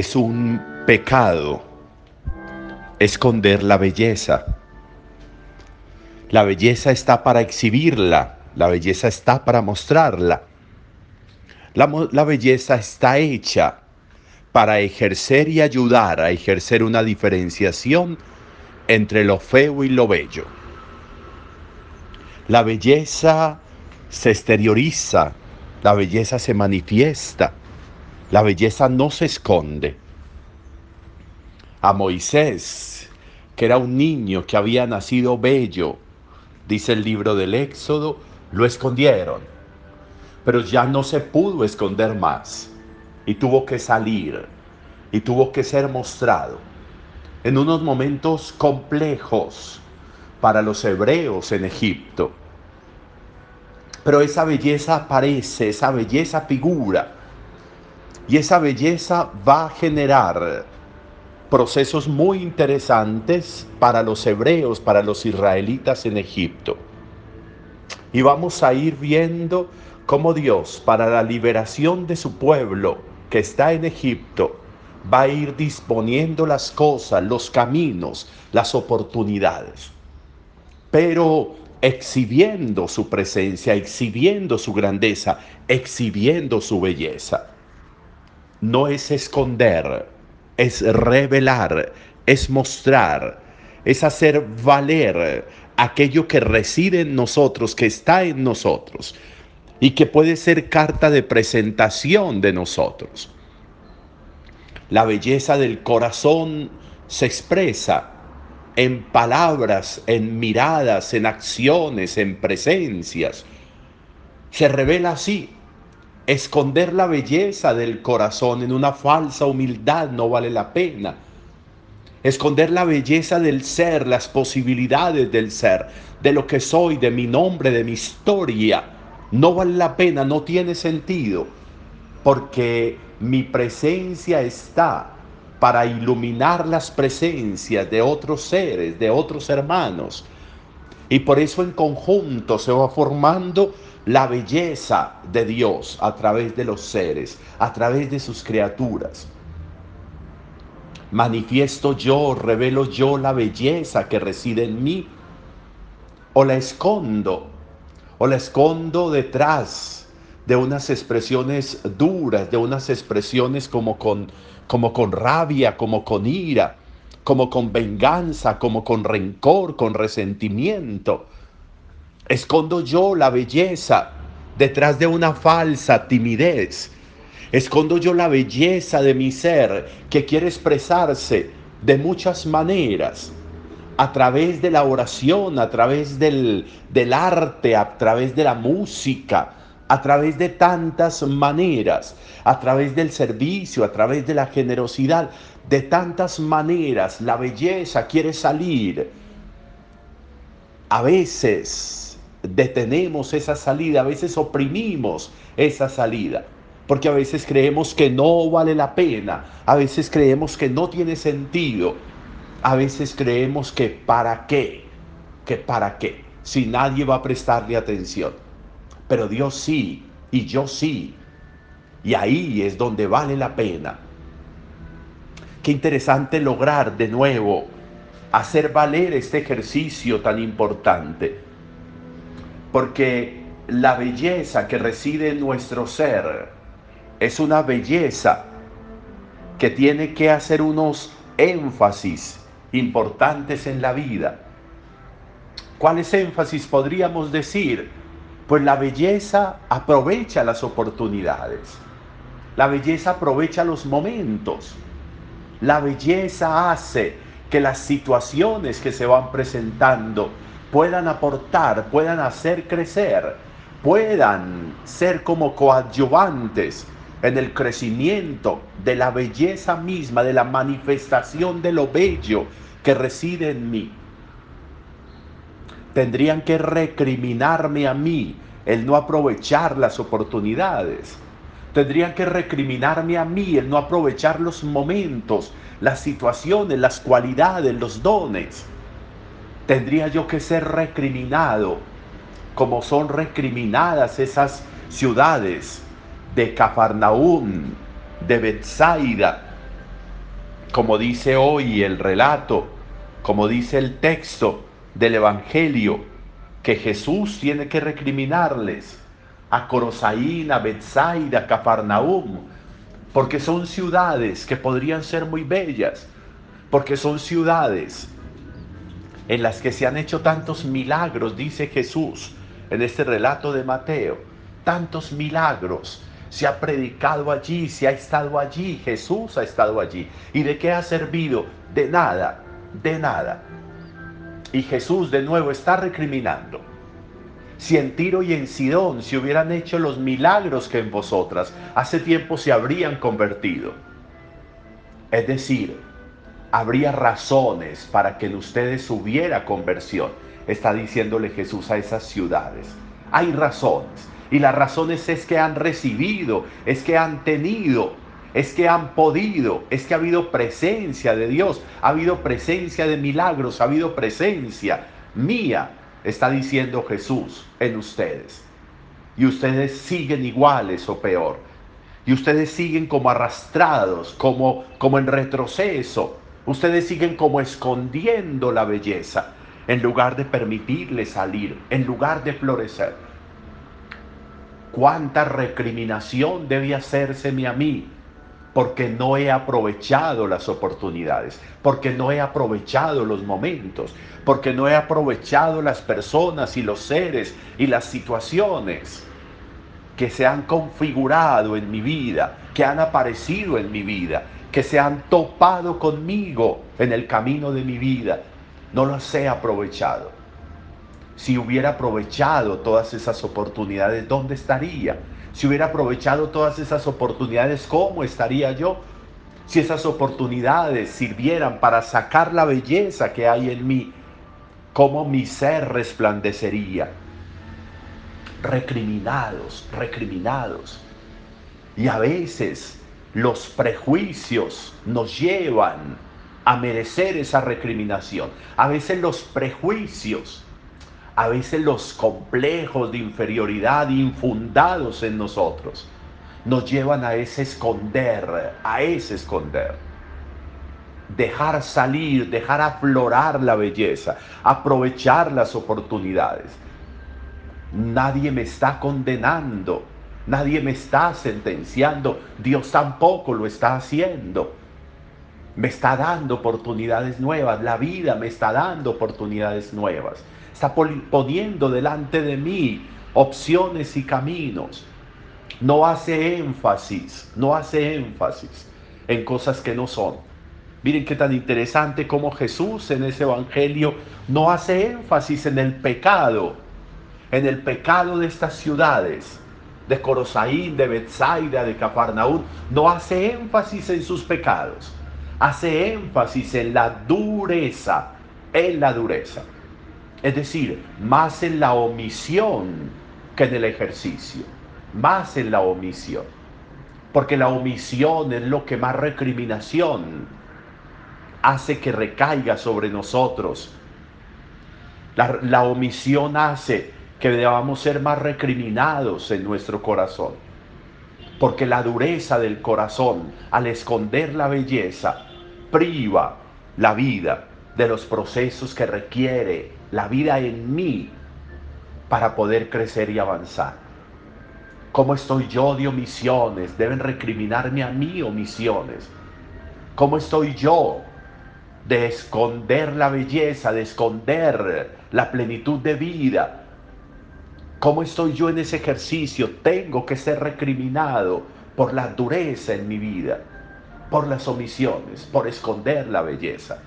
Es un pecado esconder la belleza. La belleza está para exhibirla, la belleza está para mostrarla. La, la, belleza está hecha para ejercer y ayudar a ejercer una diferenciación entre lo feo y lo bello. La belleza se exterioriza, la belleza se manifiesta, la belleza no se esconde. A Moisés, que era un niño que había nacido bello, dice el libro del Éxodo, lo escondieron, pero ya no se pudo esconder más. Y tuvo que salir. Y tuvo que ser mostrado. En unos momentos complejos para los hebreos en Egipto. Pero esa belleza aparece, esa belleza figura y esa belleza va a generar procesos muy interesantes para los hebreos, para los israelitas en Egipto. Y vamos a ir viendo cómo Dios, para la liberación de su pueblo que está en Egipto, va a ir disponiendo las cosas, los caminos, las oportunidades. Pero exhibiendo su presencia, exhibiendo su grandeza, exhibiendo su belleza no es esconder, es revelar, es mostrar, es hacer valer aquello que reside en nosotros, que está en nosotros y que puede ser carta de presentación de nosotros. La belleza del corazón se expresa en palabras, en miradas, en acciones, en presencias. Se revela así Esconder la belleza del corazón en una falsa humildad no vale la pena. Esconder la belleza del ser, las posibilidades del ser, de lo que soy, de mi nombre, de mi historia, no vale la pena, no tiene sentido, porque mi presencia está para iluminar las presencias de otros seres, de otros hermanos. Y por eso en conjunto se va formando la belleza de Dios a través de los seres, a través de sus criaturas. Manifiesto yo, revelo yo la belleza que reside en mí, o la escondo, o la escondo detrás de unas expresiones duras, de unas expresiones como con, como con rabia, como con ira, como con venganza, como con rencor, con resentimiento Escondo yo la belleza detrás de una falsa timidez. Escondo yo la belleza de mi ser que quiere expresarse de muchas maneras. A través de la oración, a través del, arte, a través de la música, a través de tantas maneras, a través del servicio, a través de la generosidad, de tantas maneras la belleza quiere salir. A veces detenemos esa salida, a veces oprimimos esa salida, porque a veces creemos que no vale la pena, a veces creemos que no tiene sentido, a veces creemos que para qué, que para qué, si nadie va a prestarle atención. Pero Dios sí, y yo sí, y ahí es donde vale la pena. Qué interesante lograr de nuevo hacer valer este ejercicio tan importante porque la belleza que reside en nuestro ser es una belleza que tiene que hacer unos énfasis importantes en la vida. ¿Cuáles énfasis podríamos decir? Pues la belleza aprovecha las oportunidades. La belleza aprovecha los momentos. La belleza hace que las situaciones que se van presentando puedan aportar, puedan hacer crecer, puedan ser como coadyuvantes en el crecimiento de la belleza misma, de la manifestación de lo bello que reside en mí. Tendrían que recriminarme a mí el no aprovechar las oportunidades. Tendrían que recriminarme a mí el no aprovechar los momentos, las situaciones, las cualidades, los dones tendría yo que ser recriminado, como son recriminadas esas ciudades de Cafarnaún, de Bethsaida, como dice hoy el relato, como dice el texto del Evangelio, que Jesús tiene que recriminarles a Corosaín, a Bethsaida, a Cafarnaum, porque son ciudades que podrían ser muy bellas, porque son ciudades en las que se han hecho tantos milagros, dice Jesús en este relato de Mateo, tantos milagros. Se ha predicado allí, se ha estado allí, Jesús ha estado allí. ¿Y de qué ha servido? De nada, de nada. Y Jesús de nuevo está recriminando. Si en Tiro y en Sidón se hubieran hecho los milagros que en vosotras, hace tiempo se habrían convertido. Es decir, habría razones para que en ustedes hubiera conversión. Está diciéndole Jesús a esas ciudades. Hay razones. Y las razones es que han recibido, es que han tenido, es que han podido, es que ha habido presencia de Dios, ha habido presencia de milagros, ha habido presencia mía, está diciendo Jesús en ustedes. Y ustedes siguen iguales o peor. Y ustedes siguen como arrastrados, como, como en retroceso. Ustedes siguen como escondiendo la belleza en lugar de permitirle salir, en lugar de florecer. ¿Cuánta recriminación debe hacérseme a mí? Porque no he aprovechado las oportunidades, porque no he aprovechado los momentos, porque no he aprovechado las personas y los seres y las situaciones que se han configurado en mi vida, que han aparecido en mi vida, que se han topado conmigo en el camino de mi vida. No las he aprovechado. Si hubiera aprovechado todas esas oportunidades, ¿dónde estaría? Si hubiera aprovechado todas esas oportunidades, ¿cómo estaría yo? Si esas oportunidades sirvieran para sacar la belleza que hay en mí, ¿cómo mi ser resplandecería? Recriminados, recriminados. Y a veces los prejuicios nos llevan a merecer esa recriminación. A veces los prejuicios, a veces los complejos de inferioridad infundados en nosotros nos llevan a ese esconder, a ese esconder. Dejar salir, dejar aflorar la belleza, aprovechar las oportunidades. Nadie me está condenando, Nadie me está sentenciando. Dios tampoco lo está haciendo. Me está dando oportunidades nuevas. La vida me está dando oportunidades nuevas. Está poniendo delante de mí opciones y caminos. No hace énfasis, no hace énfasis en cosas que no son. Miren qué tan interesante como Jesús en ese evangelio no hace énfasis en el pecado, en el pecado de estas ciudades, de Corosaín, de Bethsaida, de Cafarnaúm, no hace énfasis en sus pecados, hace énfasis en la dureza, en la dureza. Es decir, más en la omisión que en el ejercicio, más en la omisión. Porque la omisión es lo que más recriminación hace que recaiga sobre nosotros. La, la omisión hace que debamos ser más recriminados en nuestro corazón. Porque la dureza del corazón, al esconder la belleza, priva la vida de los procesos que requiere la vida en mí para poder crecer y avanzar. ¿Cómo estoy yo de omisiones? Deben recriminarme a mí omisiones. ¿Cómo estoy yo de esconder la belleza, de esconder la plenitud de vida ¿Cómo estoy yo en ese ejercicio? Tengo que ser recriminado por la dureza en mi vida, por las omisiones, por esconder la belleza.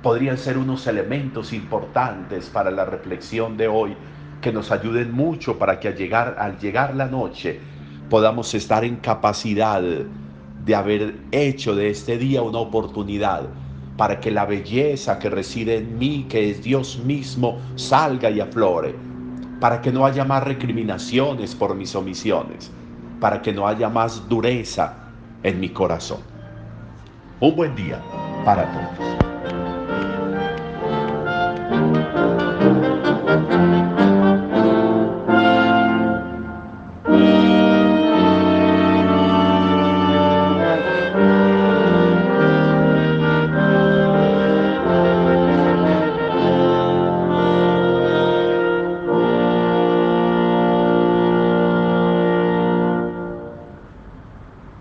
Podrían ser unos elementos importantes para la reflexión de hoy que nos ayuden mucho para que al llegar, al llegar la noche podamos estar en capacidad de haber hecho de este día una oportunidad para que la belleza que reside en mí, que es Dios mismo, salga y aflore para que no haya más recriminaciones por mis omisiones, para que no haya más dureza en mi corazón. Un buen día para todos.